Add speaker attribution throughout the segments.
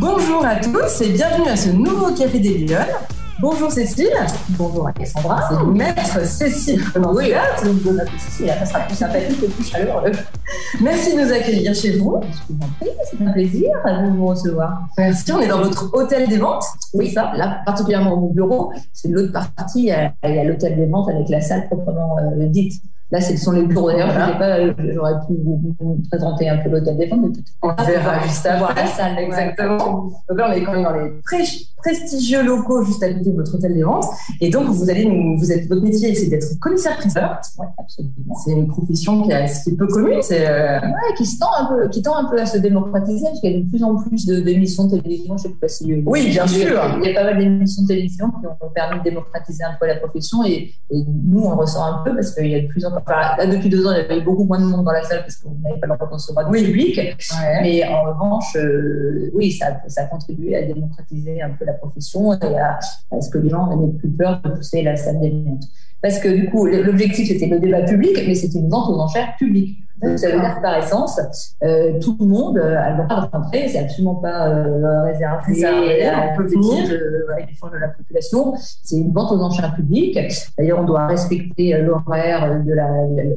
Speaker 1: Bonjour à tous et bienvenue à ce nouveau Café des Lyonnes. Bonjour Cécile.
Speaker 2: Bonjour Alexandra.
Speaker 1: C'est maître Cécile.
Speaker 2: Oui, là, bonne appétit. Ça sera plus sympathique et plus chaleureux.
Speaker 1: Merci de nous accueillir chez vous.
Speaker 2: Je vous en prie, c'est un plaisir de vous recevoir.
Speaker 1: Merci. On est dans votre hôtel des ventes.
Speaker 2: Oui, ça, là, particulièrement au bureau. C'est l'autre partie, il y a l'hôtel des ventes avec la salle proprement euh, dite. Là, ce sont les bureaux. D'ailleurs, j'aurais pu vous, présenter un peu l'hôtel des ventes. Mais
Speaker 1: on verra juste
Speaker 2: voir la salle.
Speaker 1: Exactement. Donc là, on est quand même dans les très prestigieux locaux juste à côté de votre hôtel des ventes. Et donc, vous allez nous, vous êtes, votre métier, c'est d'être commissaire-priseur.
Speaker 2: Oui, absolument.
Speaker 1: C'est une profession qui, est, qui est peu commune. C'est,
Speaker 2: euh... ouais, qui, se tend un peu, qui tend un peu à se démocratiser parce qu'il y a de plus en plus d'émissions de, télévision. Je sais pas si.
Speaker 1: Oui, bien sûr.
Speaker 2: Il y a pas mal d'émissions de télévision qui ont permis de démocratiser un peu la profession. Et, et nous, on ressent un peu parce qu'il y a de plus en plus là, depuis deux ans, il y avait beaucoup moins de monde dans la salle parce qu'on n'avait pas le droit de recevoir du oui. public. Mais en revanche, euh, oui, ça, ça, a contribué à démocratiser un peu la profession et à, à ce que les gens n'avaient plus peur de pousser la salle des ventes. Parce que du coup, l'objectif, c'était le débat public, mais c'était une vente aux enchères publiques. Ça veut dire que par essence, euh, tout le monde a le droit de rentrer, c'est absolument pas euh, réservé à tout le monde, euh, de la population. C'est une vente aux enchères publiques. D'ailleurs, on doit respecter euh, l'horaire de la,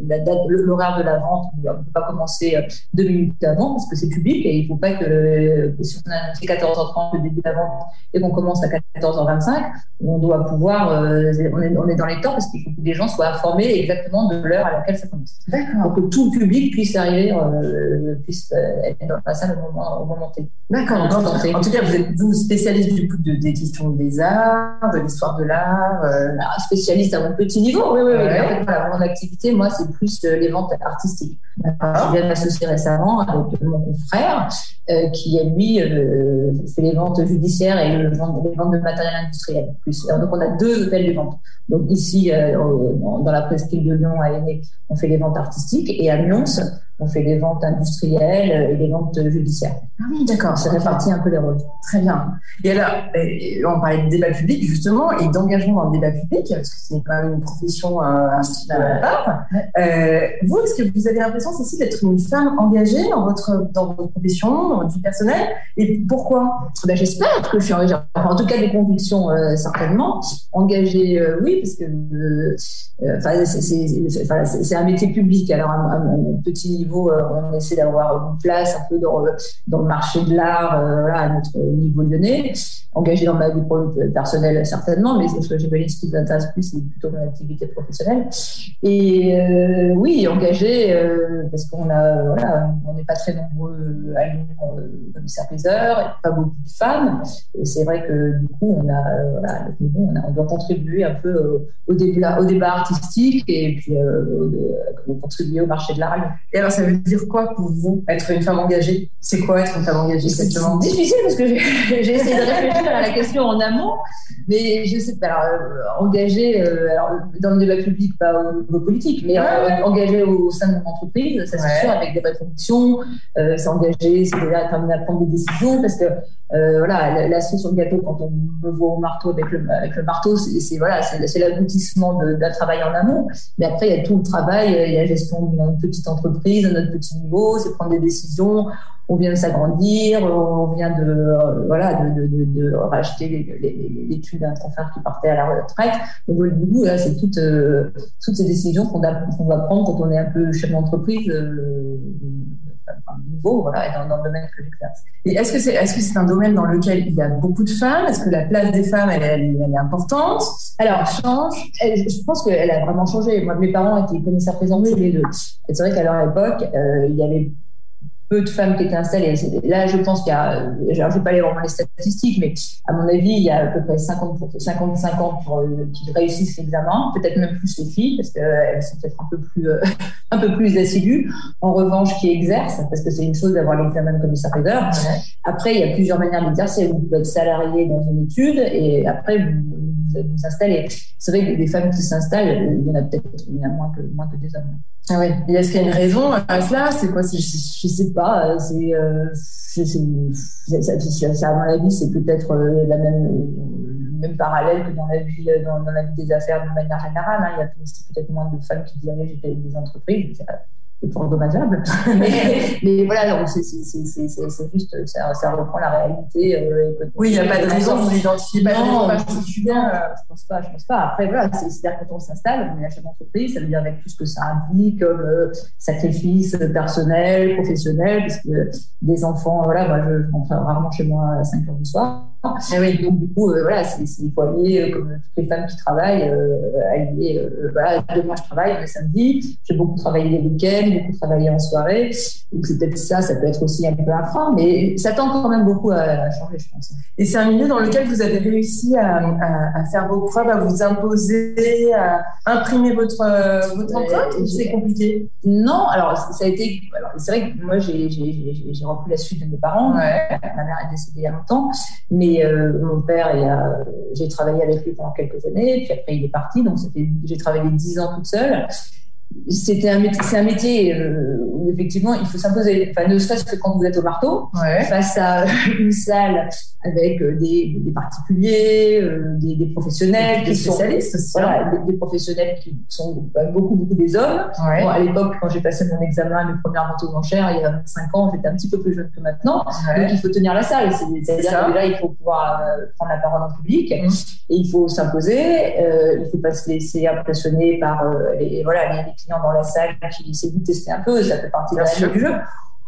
Speaker 2: la, la l'horaire de la vente. On ne peut pas commencer euh, deux minutes avant parce que c'est public et il ne faut pas que si on a annoncé 14h30 le début de la vente et qu'on commence à 14h25, on doit pouvoir, euh, on, est, on est dans les temps parce qu'il faut que les gens soient informés exactement de l'heure à laquelle ça commence.
Speaker 1: D'accord.
Speaker 2: Que tout le public puisse arriver, euh, puisse euh, être dans la salle au moment, au moment T.
Speaker 1: D'accord. En, tout cas, vous êtes vous spécialiste du coup de, des questions des arts, de l'histoire de l'art. Euh...
Speaker 2: Spécialiste à mon petit niveau. Oui, oui, oui. En fait, voilà, mon activité, moi, c'est plus euh, les ventes artistiques. Je viens m'associer récemment avec mon confrère euh, qui, lui, fait les ventes judiciaires et le, les ventes de matériel industriel. Plus. donc, on a deux hôtels de vente. Donc, ici, dans la presqu'île de Lyon, à Aîné, on fait les ventes artistiques et à Lyon, answer. On fait des ventes industrielles et des ventes judiciaires.
Speaker 1: Ah oui, d'accord.
Speaker 2: Ça répartit un peu les rôles.
Speaker 1: Très bien. Et alors, on parlait de débat public, justement, et d'engagement dans le débat public, parce que c'est quand même une profession euh, à part. Euh, vous, est-ce que vous avez l'impression, Cécile, d'être une femme engagée dans votre, dans votre profession, dans votre vie personnelle? Et pourquoi?
Speaker 2: Ben, J'espère que je suis engagée. en tout cas, des convictions, euh, certainement. Engagée, euh, oui, parce que euh, c'est un métier public. Alors, à mon petit niveau, euh, on essaie d'avoir une place un peu dans, le marché de l'art euh, à notre niveau lyonnais. Engagé dans ma vie personnelle, certainement, mais ce que j'imagine ce qui vous intéresse plus, c'est plutôt mon activité professionnelle. Et euh, oui, engagé parce qu'on voilà, n'est pas très nombreux à Lyon comme commissaire pas beaucoup de femmes. C'est vrai que du coup, on a, voilà, niveau, on, a, on doit contribuer un peu au, débat, artistique et puis contribuer au marché de l'art.
Speaker 1: Ça veut dire quoi pour vous, être une femme engagée? C'est quoi être une femme engagée exactement?
Speaker 2: C'est difficile parce que j'ai essayé de réfléchir à la question en amont, mais je sais pas. Alors, euh, engagée, euh, alors, dans le débat public, pas au niveau politique, mais euh, engagée au sein de mon entreprise, ça c'est ouais. sûr, avec des vraies convictions. Euh, s'engager, c'est déjà à prendre des décisions parce que euh, voilà, la, la sur le gâteau, quand on me voit au marteau avec le, avec le marteau, c'est voilà, c'est l'aboutissement d'un travail en amont. Mais après, il y a tout le travail, il y a la gestion d'une petite entreprise, à notre petit niveau, c'est prendre des décisions. On vient de s'agrandir, on vient de euh, voilà de, racheter l'étude d'un confrère qui partait à la retraite. Donc du coup, c'est toutes euh, toutes ces décisions qu'on qu va prendre quand on est un peu chef d'entreprise. Dans, le domaine que
Speaker 1: est-ce que c'est un domaine dans lequel il y a beaucoup de femmes? Est-ce que la place des femmes elle, est importante?
Speaker 2: Alors, change. Je pense qu'elle a vraiment changé. Moi, mes parents étaient commissaires présents tous les deux. C'est vrai qu'à leur époque, euh, il y avait peu de femmes qui étaient installées. Là, je pense qu'il y a, je ne vais pas aller vraiment les statistiques, mais à mon avis, il y a à peu près 50 pour, 55 ans pour, euh, qui réussissent l'examen, peut-être même plus les filles, parce qu'elles sont peut-être un peu plus, euh, un peu plus assidues. En revanche, qui exercent, parce que c'est une chose d'avoir l'examen de commissaire priseur. Ouais. Après, il y a plusieurs manières d'exercer. Vous pouvez être salarié dans une étude et après, vous, vous, vous installez. C'est vrai que des femmes qui s'installent, il y en a peut-être il y en a moins que, moins que des hommes.
Speaker 1: Ah ouais. Et est-ce qu'il y a une raison à cela? C'est quoi? Je ne sais
Speaker 2: pas. C'est, euh, ça, à mon avis, c'est peut-être euh, la même, le même parallèle que dans la vie, dans, dans la vie des affaires de manière générale. Hein. Il y a peut-être moins de femmes qui dirigent des entreprises. C'est fort dommageable. mais, mais, voilà, c'est juste, ça, ça, reprend la réalité.
Speaker 1: Euh, oui, il n'y a pas de raison, pas
Speaker 2: non, particulière. Euh, je pense pas, je pense pas. Après, voilà, c'est-à-dire quand on s'installe, on est chef d'entreprise, ça veut dire avec tout ce que ça implique comme euh, sacrifice personnel, professionnel, parce que des enfants, voilà, moi, je rentre rarement chez moi à 5 heures du soir. Et oui, donc du coup, euh, voilà, c'est il faut allier, comme toutes les femmes qui travaillent, euh, allier, euh, voilà, demain je travaille, le samedi, j'ai beaucoup travaillé les week-ends, beaucoup travaillé en soirée, donc c'est peut-être ça, ça peut être aussi un peu un frein, mais ça tend quand même beaucoup à, changer, je pense.
Speaker 1: Et c'est un milieu dans lequel vous avez réussi à, à, faire vos preuves, à vous imposer, à imprimer votre, votre empreinte, c'est compliqué?
Speaker 2: Non, alors ça a été, c'est vrai que moi j'ai rempli la suite de mes parents, ma mère est décédée il y a longtemps, mais euh, mon père, j'ai travaillé avec lui pendant quelques années, puis après il est parti, donc j'ai travaillé dix ans toute seule c'était un métier, c'est un métier euh, où effectivement il faut s'imposer, enfin ne serait-ce que quand vous êtes au marteau, face à une salle avec euh, des, des particuliers, euh, des, des, professionnels,
Speaker 1: des spécialistes,
Speaker 2: voilà, des, professionnels qui sont bah, beaucoup beaucoup des hommes. Bon, à l'époque, quand j'ai passé mon examen, mes premières ventes aux enchères, il y a 25 ans, j'étais un petit peu plus jeune que maintenant, donc il faut tenir la salle. C'est-à-dire que déjà il faut pouvoir prendre la parole en public mmh. et il faut s'imposer, il faut pas se laisser impressionner par les, voilà les dans la salle qui essaient de tester un peu, ça fait partie de la du jeu.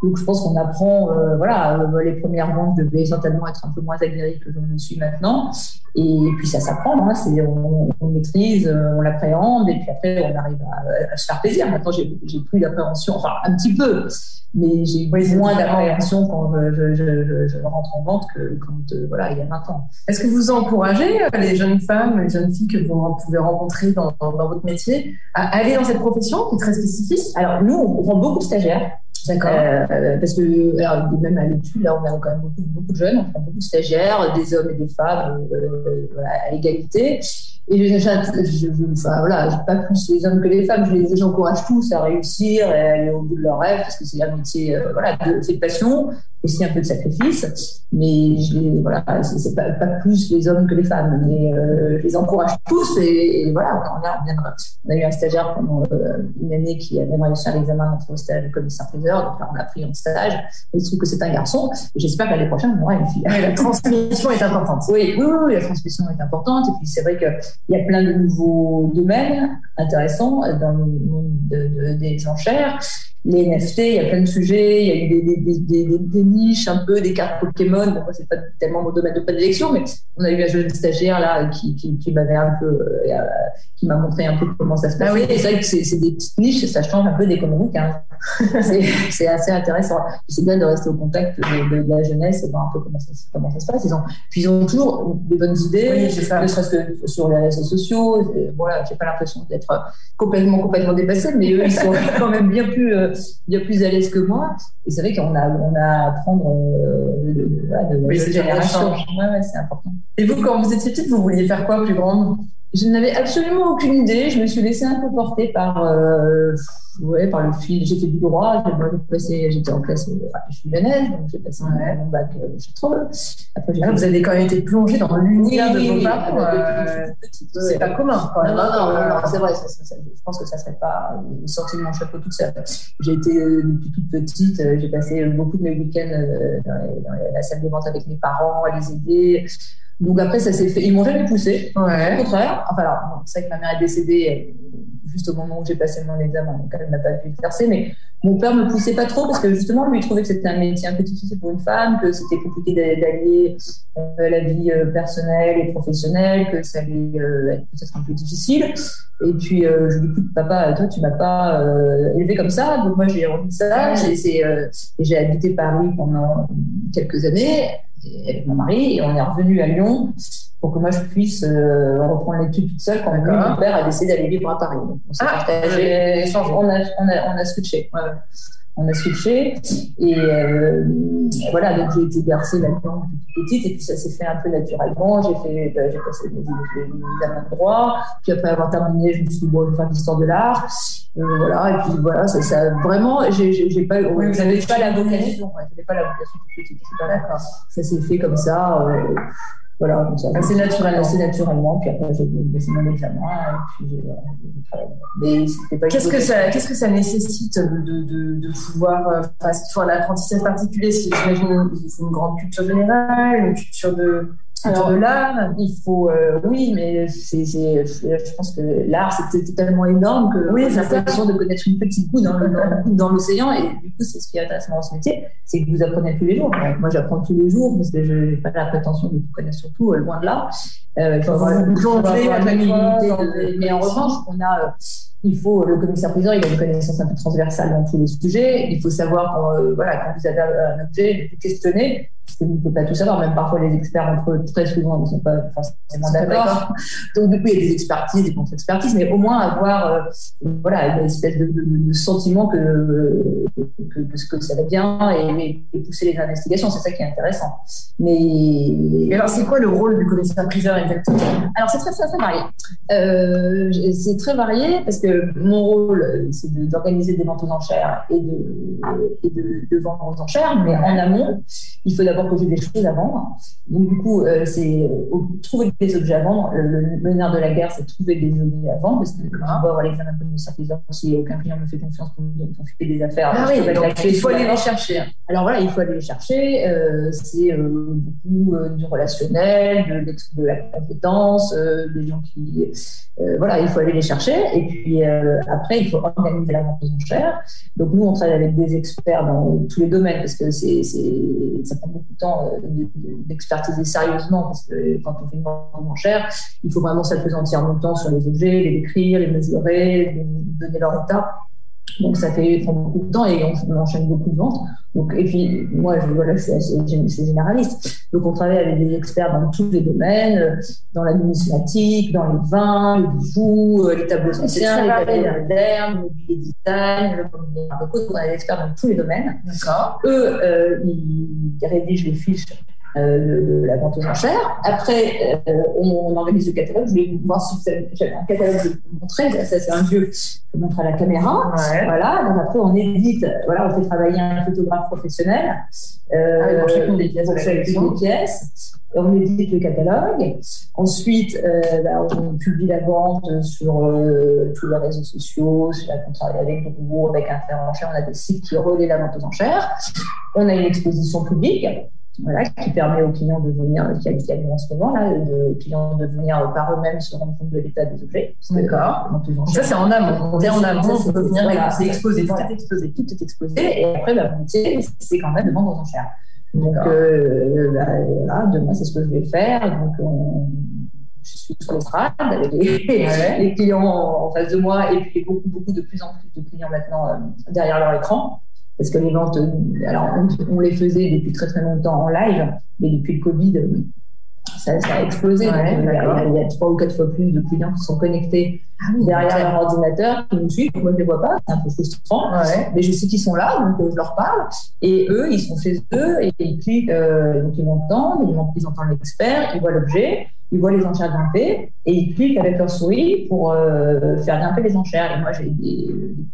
Speaker 2: Donc je pense qu'on apprend, euh, voilà, euh, les premières ventes devaient certainement être un peu moins aguerries que je ne le suis maintenant. Et puis ça s'apprend, hein, c'est, on, maîtrise, euh, on l'appréhende, et puis après on arrive à, se faire plaisir. Maintenant j'ai, plus d'appréhension, enfin un petit peu, mais j'ai moins d'appréhension quand je, je, je, rentre en vente que quand voilà, il y a 20 ans.
Speaker 1: Est-ce que vous encouragez les jeunes femmes, les jeunes filles que vous pouvez rencontrer dans, dans, dans votre métier à aller dans cette profession qui est très spécifique?
Speaker 2: Alors nous, on prend beaucoup de stagiaires.
Speaker 1: D'accord.
Speaker 2: Euh, parce que alors, même à l'étude, là, on a quand même beaucoup, beaucoup de jeunes, beaucoup de stagiaires, des hommes et des femmes euh, voilà, à égalité. Et je, je, je, enfin, voilà, pas plus les hommes que les femmes, je les encourage tous à réussir et à aller au bout de leurs rêves parce que c'est un métier, euh, voilà, c'est de passion, aussi un peu de sacrifice. Mais je les, voilà, c'est pas, pas, plus les hommes que les femmes, mais euh, je les encourage tous et, voilà, on a, on a eu un stagiaire pendant euh, une année qui a même réussi à l'examen d'entrée au stage de commissaire-priseur, donc là on a pris en stage. Il se trouve que c'est un garçon. J'espère qu'à l'année prochaine on aura une fille.
Speaker 1: la transmission est importante.
Speaker 2: Oui, oui, oui, la transmission est importante. Et puis c'est vrai que il y a plein de nouveaux domaines intéressants dans le monde des enchères. Les NFT, il y a plein de sujets, il y a eu des, des, des, des niches un peu, des cartes Pokémon. Bon, moi, c'est pas tellement mon domaine de prédilection, mais on a eu un jeune stagiaire là qui, qui, qui m'avait un peu, euh, qui m'a montré un peu comment ça se passe. Ah oui, et c'est vrai que c'est des petites niches, ça change un peu d'économique. Hein. c'est assez intéressant. C'est bien de rester au contact de, de, la jeunesse et voir un peu comment ça, comment ça se passe. Ils ont, puis ils ont toujours des bonnes idées, oui, ne serait-ce que sur les réseaux sociaux. Voilà, j'ai pas l'impression d'être complètement, complètement dépassé, mais eux, ils sont quand même bien plus, euh, bien plus à l'aise que moi. Et c'est vrai qu'on a, on a à apprendre euh, de, de,
Speaker 1: oui, génération.
Speaker 2: Ouais, c'est important.
Speaker 1: Et vous, quand vous étiez petite, vous vouliez faire quoi plus grande?
Speaker 2: Je n'avais absolument aucune idée. Je me suis laissée un peu porter par. Euh, ouais, par le fil. J'ai fait du droit, j'ai j'étais en classe, euh, je suis lyonnaise, donc j'ai passé ouais. mon bac euh, Chartreux.
Speaker 1: Après, ah, vous avez quand même été plongée dans l'univers de vos parents. Euh, c'est pas commun.
Speaker 2: Même. Non, non, non, non c'est vrai. Ça, ça, ça, je pense que ça serait pas sorti de mon chapeau toute seule. J'ai été depuis toute petite, j'ai passé beaucoup de mes week-ends dans, dans, la salle de vente avec mes parents, à les aider. Donc après, ça s'est fait. Ils m'ont jamais poussé. Ouais. Au contraire. Enfin, alors, c'est vrai que ma mère est décédée juste au moment où j'ai passé mon examen, donc elle n'a pas pu exercer. Mais mon père me poussait pas trop parce que justement, lui, il trouvait que c'était un métier un peu difficile pour une femme, que c'était compliqué d'allier euh, la vie euh, personnelle et professionnelle, que ça allait euh, être peut-être un peu difficile. Et puis, je lui dis, papa, toi, tu m'as pas élevé comme ça, donc moi, j'ai envie de ça. J'ai habité Paris pendant quelques années avec mon mari et on est revenu à Lyon pour que moi je puisse euh, reprendre l'étude toute seule quand même mon père a décidé d'aller vivre à Paris. Donc, on s'est ah, partagé, on a, on a, on a switché. Ouais. On a switché et euh, voilà donc j'ai été bercée là-dedans depuis petite et puis ça s'est fait un peu naturellement. J'ai fait, bah, j'ai passé mes examens de droit, puis après avoir terminé, je me suis dit bon, je vais faire l'histoire de l'art. Euh, voilà et puis voilà ça, ça vraiment j'ai, j'ai pas,
Speaker 1: oui, vous n'avez pas la vocation,
Speaker 2: ouais, j'avais pas la vocation toute petite. Pas d'accord. Ça s'est fait comme ça. Euh, voilà, comme ça.
Speaker 1: c'est naturel.
Speaker 2: C'est naturellement. Puis après, j'ai baissé mon examen. Et puis,
Speaker 1: Mais qu'est-ce que ça, qu'est-ce que ça nécessite de, de, de pouvoir, euh, enfin, est-ce qu'il faut un apprentissage particulier? Si j'imagine, c'est une grande culture générale, une culture de alors, de l'art,
Speaker 2: il faut, euh, oui, mais c'est, je pense que l'art, c'était tellement énorme que oui, j'ai l'impression de connaître une petite goutte dans, dans, l'océan. Et du coup, c'est ce qui est intéressant dans ce métier, c'est que vous apprenez tous les jours. Moi, j'apprends tous les jours parce que je n'ai pas la prétention de tout connaître surtout, euh, loin de là.
Speaker 1: Euh, il faut avoir,
Speaker 2: mais en revanche, on a il faut, le commissaire priseur, il a une connaissance un peu transversale dans tous les sujets. Il faut savoir, quand, euh, voilà, quand vous avez un objet, de questionner, parce que vous ne pouvez pas tout savoir. Même parfois, les experts entre eux, très souvent, ne sont pas forcément d'accord. Donc, du coup, il y a des expertises, des contre-expertises, mais au moins avoir, euh, voilà, une espèce de, de, sentiment que, que, que, ça va bien et, pousser les investigations. C'est ça qui est intéressant.
Speaker 1: Mais, alors, c'est quoi le rôle du commissaire priseur exactement?
Speaker 2: Alors, c'est très, très, très varié. Euh, c'est très varié parce que mon rôle, c'est d'organiser des ventes aux enchères et de, de, vendre aux enchères, mais en amont, il faut d'abord que j'ai des choses à vendre. Donc, du coup, euh, c'est euh, trouver des objets à vendre. Le, nerf de la guerre, c'est trouver des objets à vendre, parce que je dois avoir l'examen de commissaire si aucun client me fait confiance pour fait des affaires.
Speaker 1: Ah oui, il faut aller les chercher.
Speaker 2: Alors voilà, il faut aller les chercher. Euh, c'est beaucoup du relationnel, de, de la compétence, des gens qui. voilà, il faut aller les chercher. Et puis, après, il faut organiser la vente aux enchères. Donc, nous, on travaille avec des experts dans tous les domaines parce que c'est, ça prend beaucoup temps euh, d'expertiser sérieusement parce que quand on fait une vente aux enchères, il faut vraiment s'appesantir longtemps sur les objets, les décrire, les mesurer, donner leur état. Donc ça fait prend beaucoup de temps et on, enchaîne beaucoup de ventes. Donc, et puis moi, je, voilà, je suis assez généraliste. Donc on travaille avec des experts dans tous les domaines, dans la numismatique, dans les vins, les bijoux, euh, les tableaux anciens, les tableaux modernes, le design, le mobilier On a des experts dans tous les domaines.
Speaker 1: D'accord.
Speaker 2: Eux, euh, ils rédigent les fiches euh, de, la vente aux enchères. Après, euh, on, organise le catalogue. Je voulais voir si vous avez un catalogue de vous montrer. Ça, c'est un vieux je montre à la caméra. Voilà. Donc après, on édite. Voilà, on fait travailler un photographe professionnel
Speaker 1: euh, pour chacune des pièces.
Speaker 2: Pour des pièces. On édite le catalogue. Ensuite, euh, bah, on publie la vente sur euh, tous les réseaux sociaux. Là, on travaille avec Google, avec Intermarché. On a des sites qui relaient la vente aux enchères. On a une exposition publique voilà, qui permet aux clients de venir, qui a, qui a en ce moment, là, de, aux clients de venir par eux-mêmes se rendre compte de l'état des objets.
Speaker 1: D'accord. Ça, c'est en amont. On en amont, on peut venir voilà, c'est exposé,
Speaker 2: tout est exposé. Tout est exposé. Et après, bah, métier, c'est quand même de vendre aux enchères. Donc, euh, bah, voilà, demain, c'est ce que je vais faire. Donc, on, je suis sur l'estrade avec les, les, clients en face de moi et puis beaucoup, beaucoup de plus en plus de clients maintenant euh, derrière leur écran. Parce que les ventes, euh, alors on, les faisait depuis très très longtemps en live, mais depuis le Covid, euh, ça, a explosé. Euh, il, y a, trois ou quatre fois plus de clients qui sont connectés ah derrière leur ordinateur, qui nous suivent. Moi, je ne les vois pas, c'est un peu frustrant, mais je sais qu'ils sont là, donc je leur parle. Et eux, ils sont chez eux et ils cliquent, donc ils m'entendent, ils entendent l'expert, ils voient l'objet ils voient les enchères grimper et ils cliquent avec leur souris pour euh, faire grimper les enchères. Et moi, j'ai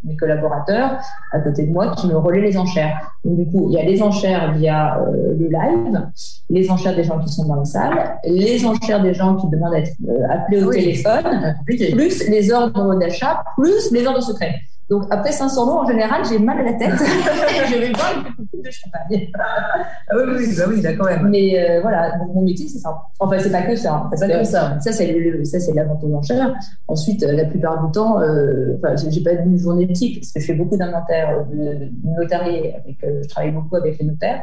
Speaker 2: mes collaborateurs à côté de moi qui me relaient les enchères. Donc, du coup, il y a les enchères via euh, le live, les enchères des gens qui sont dans la salle, les enchères des gens qui demandent à être euh, appelés au téléphone, plus les ordres d'achat, plus les ordres secrets. Donc, après 500 mots, en général, j'ai mal à la tête. je vais boire une coupe de champagne.
Speaker 1: ah oui, oui, bah oui, d'accord.
Speaker 2: Mais euh, voilà, mon métier, c'est ça. Enfin, c'est pas que ça.
Speaker 1: C'est pas que ça.
Speaker 2: Ça, c'est la vente aux enchères. Ensuite, euh, la plupart du temps, euh, enfin, j'ai pas une journée type, parce que je fais beaucoup d'inventaire de, notarié. Avec, je travaille beaucoup avec les notaires.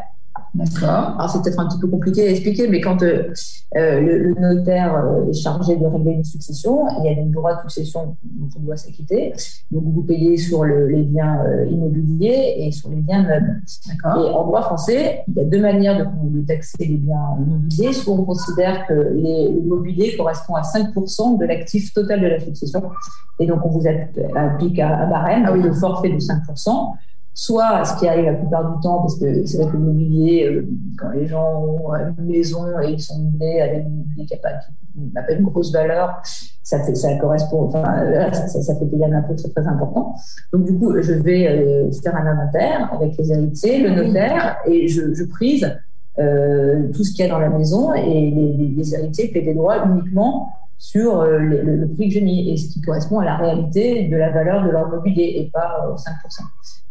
Speaker 1: D'accord.
Speaker 2: Alors c'est peut-être un petit peu compliqué à expliquer, mais quand euh, euh, le, notaire euh, est chargé de régler une succession, il y a des droits de succession dont on doit s'acquitter. Donc vous payez sur les biens immobiliers et sur les biens meubles.
Speaker 1: D'accord.
Speaker 2: Et en droit français, il y a deux manières de, taxer les biens immobiliers. Soit on considère que l'immobilier correspond à 5% de l'actif total de la succession, et donc on vous applique un, barème, ah oui. le forfait de 5% soit ce qui arrive la plupart du temps, parce que c'est vrai que l'immobilier, euh, quand les gens ont une maison et ils sont nés avec un immobilier qui n'a pas, une grosse valeur, ça, fait, ça correspond, enfin, ça, fait payer un impôt très très important. Donc du coup, je vais euh, faire un inventaire avec les héritiers, le notaire, et je, je prise tout ce qu'il y a dans la maison et les, héritiers paient des droits uniquement sur le, prix que j'ai mis et ce qui correspond à la réalité de la valeur de leur mobilier et pas 5%.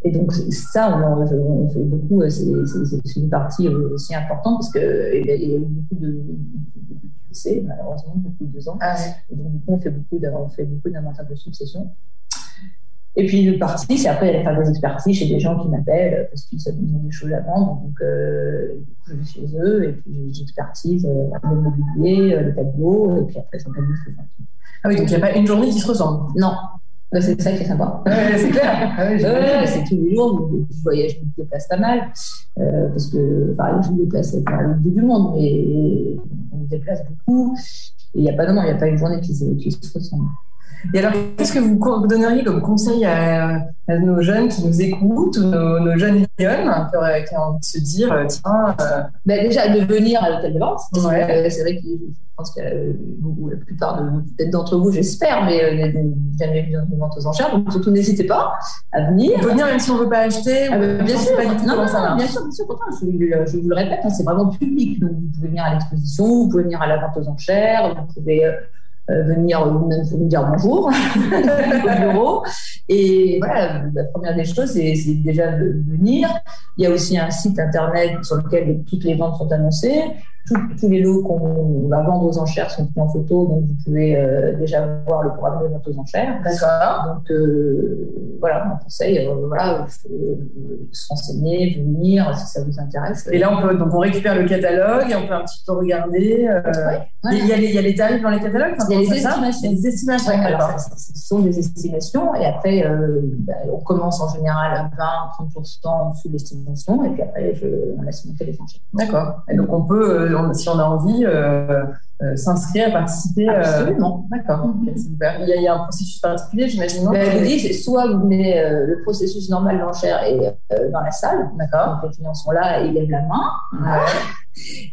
Speaker 2: Et donc ça, on, fait beaucoup, c'est une partie aussi importante parce qu'il y, a eu beaucoup de, de, malheureusement depuis deux ans. Ah donc du coup, on fait beaucoup, d'inventaire de succession. Et puis une partie, c'est après aller faire des expertises chez des gens qui m'appellent parce qu'ils ont des choses à vendre. Donc euh, je vais chez eux et puis j'expertise euh, le mobilier, euh, le tableau, et puis après j'organise le
Speaker 1: Ah oui, donc il n'y a pas une journée qui se ressemble
Speaker 2: Non. C'est ça qui est sympa.
Speaker 1: c'est clair.
Speaker 2: Ah c'est tous les jours. Je voyage, je me déplace pas mal. parce que, enfin, je me déplace pas le bout du monde, mais on me déplace beaucoup. Et il n'y a pas, non, il n'y a pas une journée qui se, qui se ressemble.
Speaker 1: Et alors, qu'est-ce que vous donneriez comme conseil à, nos jeunes qui nous écoutent, nos, jeunes lionnes qui, ont envie de se dire, euh, tiens.
Speaker 2: Euh, ben, déjà, de venir à l'hôtel de vente. Ouais. C'est vrai que je pense que euh, la plupart d'entre vous, j'espère, mais jamais vu une vente aux enchères. Donc, surtout, n'hésitez pas à venir.
Speaker 1: On peut venir même si on ne veut pas acheter.
Speaker 2: Ah, bien, sûr, pas du tout non, ça bien sûr, bien sûr, je, je, vous le répète, hein, c'est vraiment public. Donc, vous pouvez venir à l'exposition, vous pouvez venir à la vente aux enchères, vous pouvez euh, venir même pour nous dire bonjour au bureau. Et voilà, la première des choses, c'est déjà de venir. Il y a aussi un site internet sur lequel toutes les ventes sont annoncées tous les lots qu'on va vendre aux enchères sont pris en photo, donc vous pouvez euh, déjà voir le programme de vente aux enchères.
Speaker 1: D'accord.
Speaker 2: Donc euh, voilà, mon conseil, euh, voilà, se renseigner, venir si ça vous intéresse.
Speaker 1: Et là, on peut donc on récupère le catalogue et on peut un petit peu regarder. il, y a les, il, y a les, tarifs dans les catalogues.
Speaker 2: Il y a les estimations.
Speaker 1: Les estimations.
Speaker 2: alors, ce sont des estimations et après bah, on commence en général à 20-30% en dessous de l'estimation et puis après je, on laisse monter les enchères.
Speaker 1: D'accord. Et donc on peut si on a envie, euh, euh, s'inscrire, participer.
Speaker 2: Euh, Absolument.
Speaker 1: D'accord. Il, y a un processus particulier, j'imagine.
Speaker 2: Ben, je vous dis, c'est soit vous venez le processus normal d'enchère et dans la salle.
Speaker 1: D'accord.
Speaker 2: Les clients sont là et ils lèvent la main.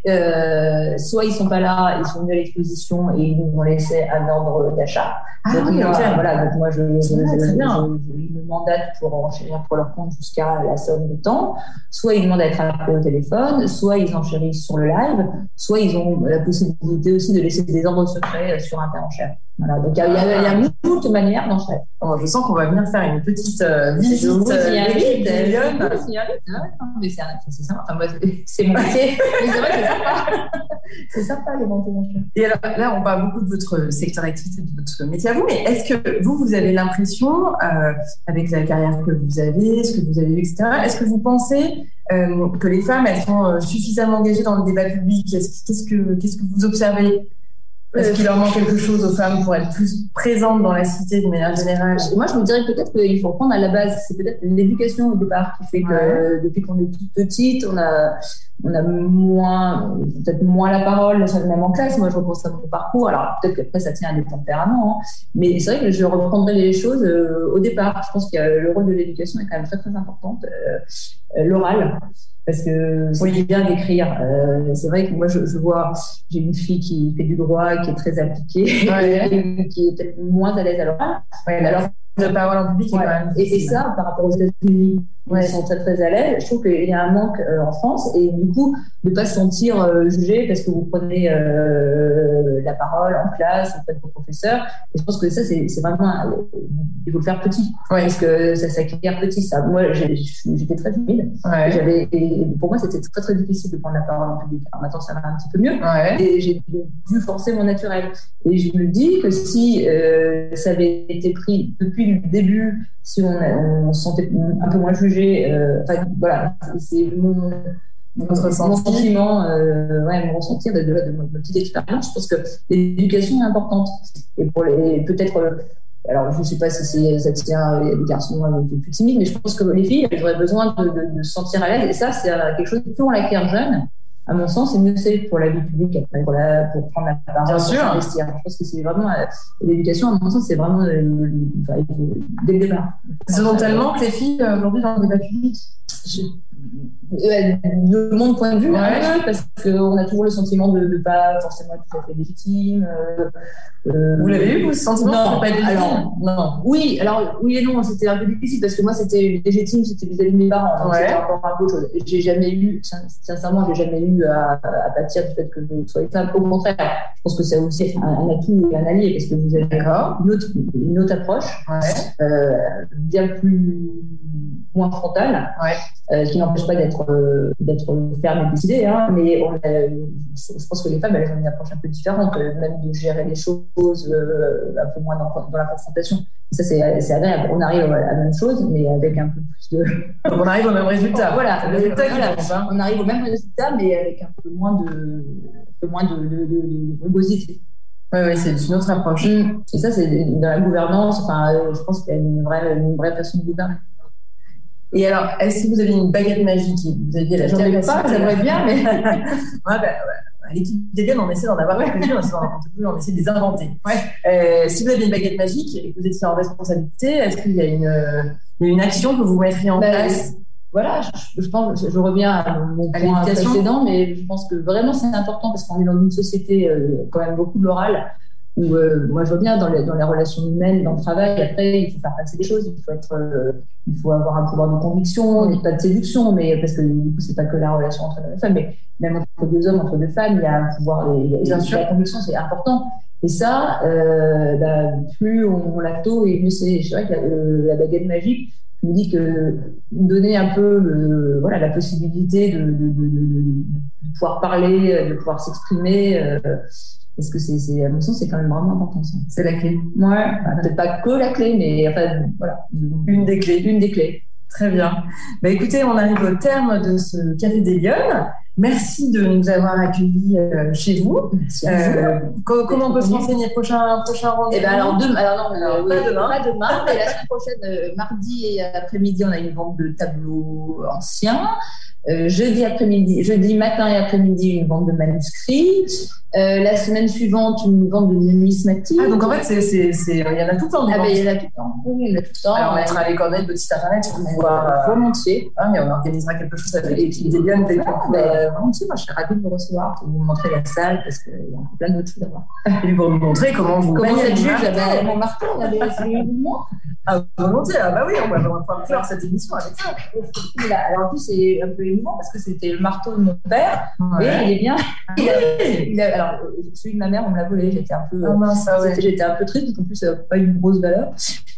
Speaker 2: Euh, soit ils sont pas là, ils sont venus à l'exposition et ils nous ont laissé un ordre d'achat.
Speaker 1: Ah donc, moi,
Speaker 2: voilà, donc moi je, je, je, me mandate pour enchérir pour leur compte jusqu'à la somme de temps. Soit ils demandent à être appelés au téléphone, soit ils enchérissent sur le live, soit ils ont la possibilité aussi de laisser des ordres secrets sur un enchère. Voilà, donc il y a, y a, toute manière d'enchère.
Speaker 1: Oh, je sens qu'on va venir faire une petite euh, visite. Vous y
Speaker 2: euh, invite. Vous y invite. c'est ça. Enfin, c'est mon métier. c'est vrai, c'est sympa. c'est sympa les ventes aux
Speaker 1: Et alors là, on parle beaucoup de votre secteur d'activité, de votre métier à vous, mais est-ce que vous, vous avez l'impression, euh, avec la carrière que vous avez, ce que vous avez vu, etc., est-ce que vous pensez euh, que les femmes, elles sont suffisamment engagées dans le débat public? Qu'est-ce que, qu'est-ce que vous observez? Est-ce qu'il leur manque quelque chose aux femmes pour être plus présentes dans la cité de manière générale?
Speaker 2: Moi, je me dirais peut-être qu'il faut reprendre à la base, c'est peut-être l'éducation au départ qui fait que depuis qu'on est toute petite, on a, on a moins, peut-être moins la parole, même en classe. Moi, je repense à mon parcours. Alors, peut-être qu'après, ça tient à des tempéraments. Hein. Mais c'est vrai que je reprendrai les choses euh, au départ. Je pense que le rôle de l'éducation est quand même très, très important. Euh, euh, l'oral parce que c'est bien d'écrire. Euh, c'est vrai que moi, je, vois, j'ai une fille qui fait du droit, qui est très appliquée, qui est peut-être moins à l'aise à l'oral.
Speaker 1: alors, de parole en public,
Speaker 2: et, et, ça, par rapport aux États-Unis, ouais. ils sont très très à l'aise. Je trouve qu'il y a un manque euh, en France et du coup de ne pas se sentir euh, jugé parce que vous prenez euh, la parole en classe auprès de vos professeurs. Et je pense que ça c'est vraiment il faut le faire petit ouais. parce que ça s'acquiert petit. Ça, moi j'étais très timide. Pour moi c'était très très difficile de prendre la parole en public. Alors maintenant ça va un petit peu mieux et j'ai dû forcer mon naturel. Et je me dis que si ça avait été pris depuis le début, si on, on se sentait un peu moins jugé euh, voilà, c'est mon, sentiment, euh, ouais, mon ressentir de, de, de, ma petite expérience. Je pense que l'éducation est importante. Et pour les, peut-être, euh, alors je ne sais pas si ça tient les garçons un peu plus timides, mais je pense que les filles, elles auraient besoin de, de, se sentir à l'aise. Et ça, c'est quelque chose que on l'acquiert jeune à mon sens, c'est mieux c'est pour la vie publique, pour, la, pour prendre la parole,
Speaker 1: Bien sûr.
Speaker 2: investir. Je pense que c'est vraiment euh, l'éducation, à mon sens, c'est vraiment euh, dès le départ.
Speaker 1: C'est tellement que les filles euh, aujourd'hui dans le débat public
Speaker 2: de mon point de vue, parce qu'on a toujours le sentiment de ne pas forcément être tout à fait légitime.
Speaker 1: Euh, vous l'avez eu, vous, ce sentiment
Speaker 2: Non, pas alors, non. Oui, alors, oui et non, c'était un peu difficile parce que moi, c'était légitime, c'était vis-à-vis de mes parents. Ouais. C'était encore un peu chose. J'ai jamais eu, sincèrement, j'ai jamais eu à, à pâtir du fait que vous soyez femme. Au contraire, je pense que c'est aussi un, atout et un allié parce que vous avez une autre, une autre approche, ouais. euh, bien plus moins frontale, ouais. euh, qui n'empêche pas d'être euh, d'être ferme et décidée, hein, mais on a, je pense que les femmes elles ont une approche un peu différente, euh, même de gérer les choses euh, un peu moins dans, dans la confrontation. Et ça, c'est agréable. On arrive à la même chose, mais avec un peu plus de.
Speaker 1: On arrive au même résultat.
Speaker 2: Voilà, le résultat voilà, hein. on arrive au même résultat, mais avec un peu moins de, un peu moins de, de, de, de rugosité.
Speaker 1: Oui, oui, c'est une autre approche. Mm.
Speaker 2: Et ça, c'est dans la gouvernance. Enfin, je pense qu'il y a une vraie, une vraie façon de gouverner.
Speaker 1: Et alors, est-ce que vous avez une baguette magique Vous aviez la
Speaker 2: J'en ai pas, j'aimerais bien, mais. ouais,
Speaker 1: bah, ouais à l'équipe d'Elion, on essaie d'en avoir quelques-unes, on, on, essaie de les inventer. Ouais. Euh, si vous avez une baguette magique et que vous étiez en responsabilité, est-ce qu'il y a une, une action que vous mettriez en ben, place
Speaker 2: voilà, je, je, pense, je reviens à mon point précédent, mais je pense que vraiment c'est important parce qu'on est dans une société euh, quand même beaucoup de l'oral où euh, moi je vois bien dans les, dans les relations humaines, dans le travail, après il faut faire passer des choses, il faut être, euh, il faut avoir un pouvoir de conviction, pas de séduction, mais parce que du coup c'est pas que la relation entre les femmes, mais même entre deux hommes, entre deux femmes, il y a un pouvoir, il y a, bien sûr. la conviction c'est important. Et ça, euh, bah, plus on, l'a tôt et mieux c'est. C'est vrai que la, la baguette magique, je me dis que donner un peu le, voilà, la possibilité de, de, de, de, pouvoir parler, de pouvoir s'exprimer. Euh, parce que c'est, à mon sens, c'est quand même vraiment important.
Speaker 1: C'est la clé.
Speaker 2: Ouais, peut-être pas que la clé, mais enfin, voilà.
Speaker 1: Une des clés.
Speaker 2: Une des clés.
Speaker 1: Très bien. Bah, écoutez, on arrive au terme de ce Café des Lyonnes. Merci de nous avoir accueillis euh, chez vous. Euh, comment on peut se renseigner? Prochain prochain rendez-vous?
Speaker 2: Eh ben alors, demain, alors non, pas demain, pas demain, mais la semaine prochaine, euh, mardi et après-midi, on a une vente de tableaux anciens. Euh, jeudi après-midi, jeudi matin et après-midi, une vente de manuscrits. Euh, la semaine suivante, une vente de numismatique.
Speaker 1: Ah, donc en fait, c'est, il y en a tout le temps.
Speaker 2: Ah, ben, il y en a tout le temps. Oui, il y en a tout le temps.
Speaker 1: Alors, on mettra les coordonnées de site internet pour pouvoir.
Speaker 2: Euh, volontiers.
Speaker 1: Ah, mais on organisera quelque chose avec l'équipe des Lyonnes.
Speaker 2: Moi, je serais ravie de vous recevoir pour vous montrer la salle parce qu'il y a plein d'autres choses à voir.
Speaker 1: Et pour vous montrer comment vous.
Speaker 2: Comment cette juge, j'avais mon marteau, on avait essayé de moi.
Speaker 1: Ah, volontiers, ah bah oui, on va, pouvoir faire cette émission avec ça.
Speaker 2: Alors, en plus, c'est un peu émouvant parce que c'était le marteau de mon père, ouais. et il est bien. Il a, il a, alors, celui de ma mère, on me l'a volé, j'étais un peu, mince, ah ouais. j'étais un peu triste, parce qu'en plus, ça n'a pas une grosse valeur.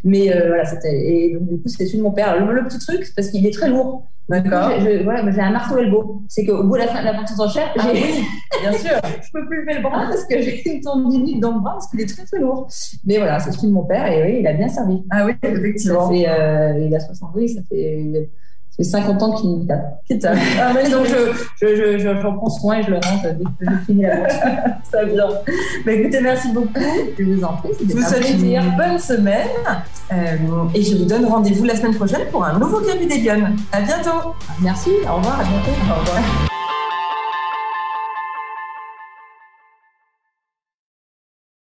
Speaker 2: Mais euh, voilà, c'était, et donc, du coup, c'était celui de mon père. Le, le petit truc, parce qu'il est très lourd.
Speaker 1: D'accord.
Speaker 2: Voilà, j'ai un marteau elbow. C'est qu'au bout de la fin de la partie d'enchère,
Speaker 1: ah, oui, bien sûr.
Speaker 2: je peux plus lever le bras parce que j'ai une tendinite dans le bras parce qu'il est très très lourd. Mais voilà, c'est celui de mon père et oui, il a bien servi.
Speaker 1: Ah oui, effectivement.
Speaker 2: Ça fait, euh, il a 60 oui, ça fait c'est 50 ans qu'il tape.
Speaker 1: Qui tape.
Speaker 2: Ah, donc, je, je, je, j'en prends soin et je le range dès que j'ai fini la.
Speaker 1: Très bien. Bah, écoutez, merci beaucoup.
Speaker 2: Je vous en prie.
Speaker 1: Je vous souhaite une bonne semaine. Euh, et je vous donne rendez-vous la semaine prochaine pour un nouveau Café des Lyonnes. À bientôt.
Speaker 2: Merci. Au revoir. À bientôt.
Speaker 1: Au revoir.